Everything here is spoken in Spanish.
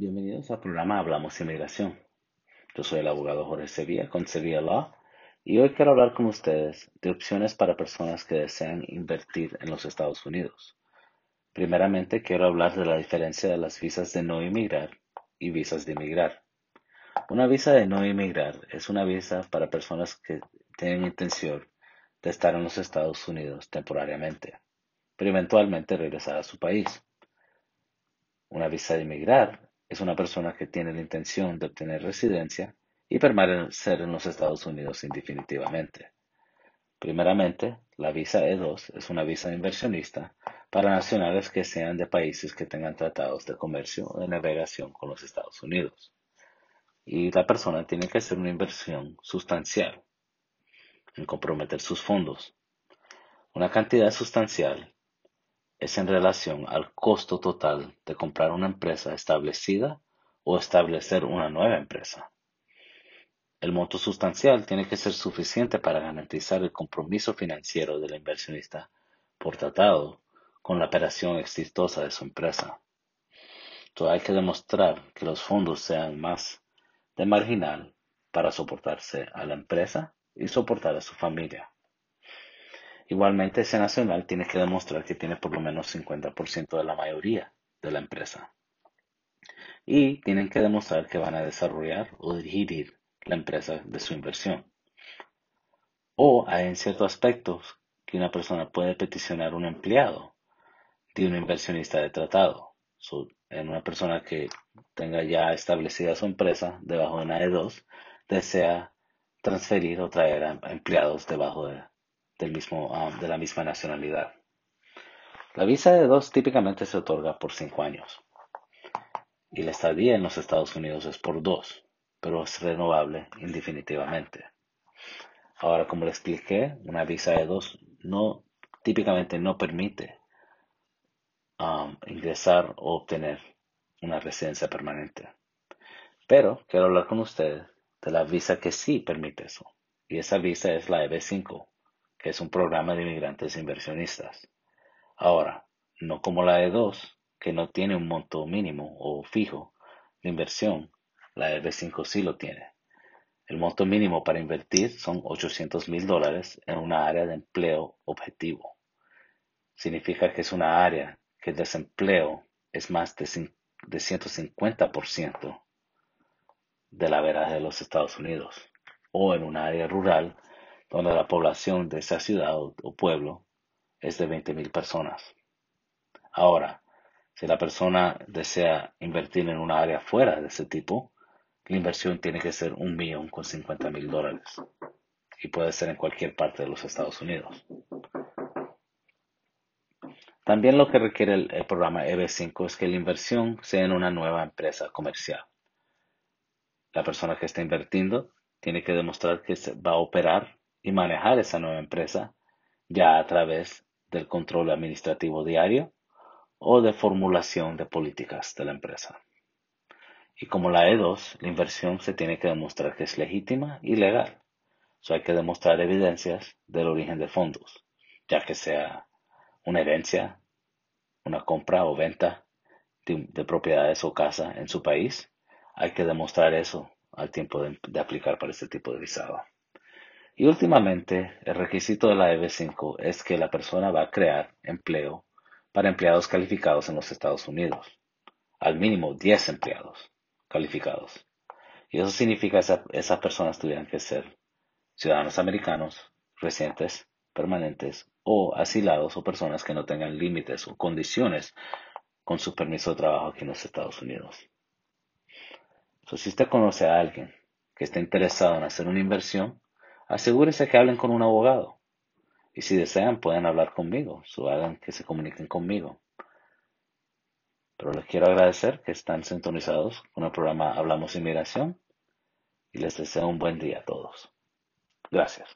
Bienvenidos al programa Hablamos Inmigración. Yo soy el abogado Jorge Sevilla con Sevilla Law y hoy quiero hablar con ustedes de opciones para personas que desean invertir en los Estados Unidos. Primeramente quiero hablar de la diferencia de las visas de no inmigrar y visas de inmigrar. Una visa de no inmigrar es una visa para personas que tienen intención de estar en los Estados Unidos temporariamente, pero eventualmente regresar a su país. Una visa de inmigrar es una persona que tiene la intención de obtener residencia y permanecer en los Estados Unidos indefinitivamente. Primeramente, la visa E2 es una visa inversionista para nacionales que sean de países que tengan tratados de comercio o de navegación con los Estados Unidos. Y la persona tiene que hacer una inversión sustancial en comprometer sus fondos. Una cantidad sustancial es en relación al costo total de comprar una empresa establecida o establecer una nueva empresa. El monto sustancial tiene que ser suficiente para garantizar el compromiso financiero del inversionista por tratado con la operación exitosa de su empresa. Entonces hay que demostrar que los fondos sean más de marginal para soportarse a la empresa y soportar a su familia. Igualmente, ese nacional tiene que demostrar que tiene por lo menos 50% de la mayoría de la empresa. Y tienen que demostrar que van a desarrollar o dirigir la empresa de su inversión. O hay en ciertos aspectos que una persona puede peticionar un empleado de un inversionista de tratado. en una persona que tenga ya establecida su empresa debajo de una E2, desea transferir o traer a empleados debajo de, del mismo, ah, de la misma nacionalidad. La visa de dos típicamente se otorga por cinco años y la estadía en los Estados Unidos es por dos, pero es renovable indefinitivamente. Ahora, como le expliqué, una visa de dos no, típicamente no permite um, ingresar o obtener una residencia permanente. Pero quiero hablar con ustedes de la visa que sí permite eso. Y esa visa es la EB5, que es un programa de inmigrantes inversionistas. Ahora, no como la E2, que no tiene un monto mínimo o fijo de inversión, la EB5 sí lo tiene. El monto mínimo para invertir son 800 mil dólares en una área de empleo objetivo. Significa que es una área que el desempleo es más de, de 150% de la verdad de los Estados Unidos, o en un área rural donde la población de esa ciudad o, pueblo es de 20.000 personas. Ahora, si la persona desea invertir en una área fuera de ese tipo, la inversión tiene que ser un millón con 50 mil dólares y puede ser en cualquier parte de los Estados Unidos. También lo que requiere el, el programa EB5 es que la inversión sea en una nueva empresa comercial. La persona que está invirtiendo tiene que demostrar que va a operar y manejar esa nueva empresa ya a través del control administrativo diario o de formulación de políticas de la empresa. Y como la E2, la inversión se tiene que demostrar que es legítima y legal. So hay que demostrar evidencias del origen de fondos, ya que sea una herencia, una compra o venta de, propiedades o casa en su país. Hay que demostrar eso al tiempo de aplicar para este tipo de visado. Y últimamente, el requisito de la EB5 es que la persona va a crear empleo para empleados calificados en los Estados Unidos. Al mínimo 10 empleados calificados. Y eso significa que esas personas tuvieran que ser ciudadanos americanos, residentes, permanentes o asilados o personas que no tengan límites o condiciones con su permiso de trabajo aquí en los Estados Unidos. Entonces, si usted conoce a alguien que esté interesado en hacer una inversión, asegúrense que hablen con un abogado. Y si desean, pueden hablar conmigo, o hagan que se comuniquen conmigo. Pero les quiero agradecer que están sintonizados con el programa Hablamos Inmigración y les deseo un buen día a todos. Gracias.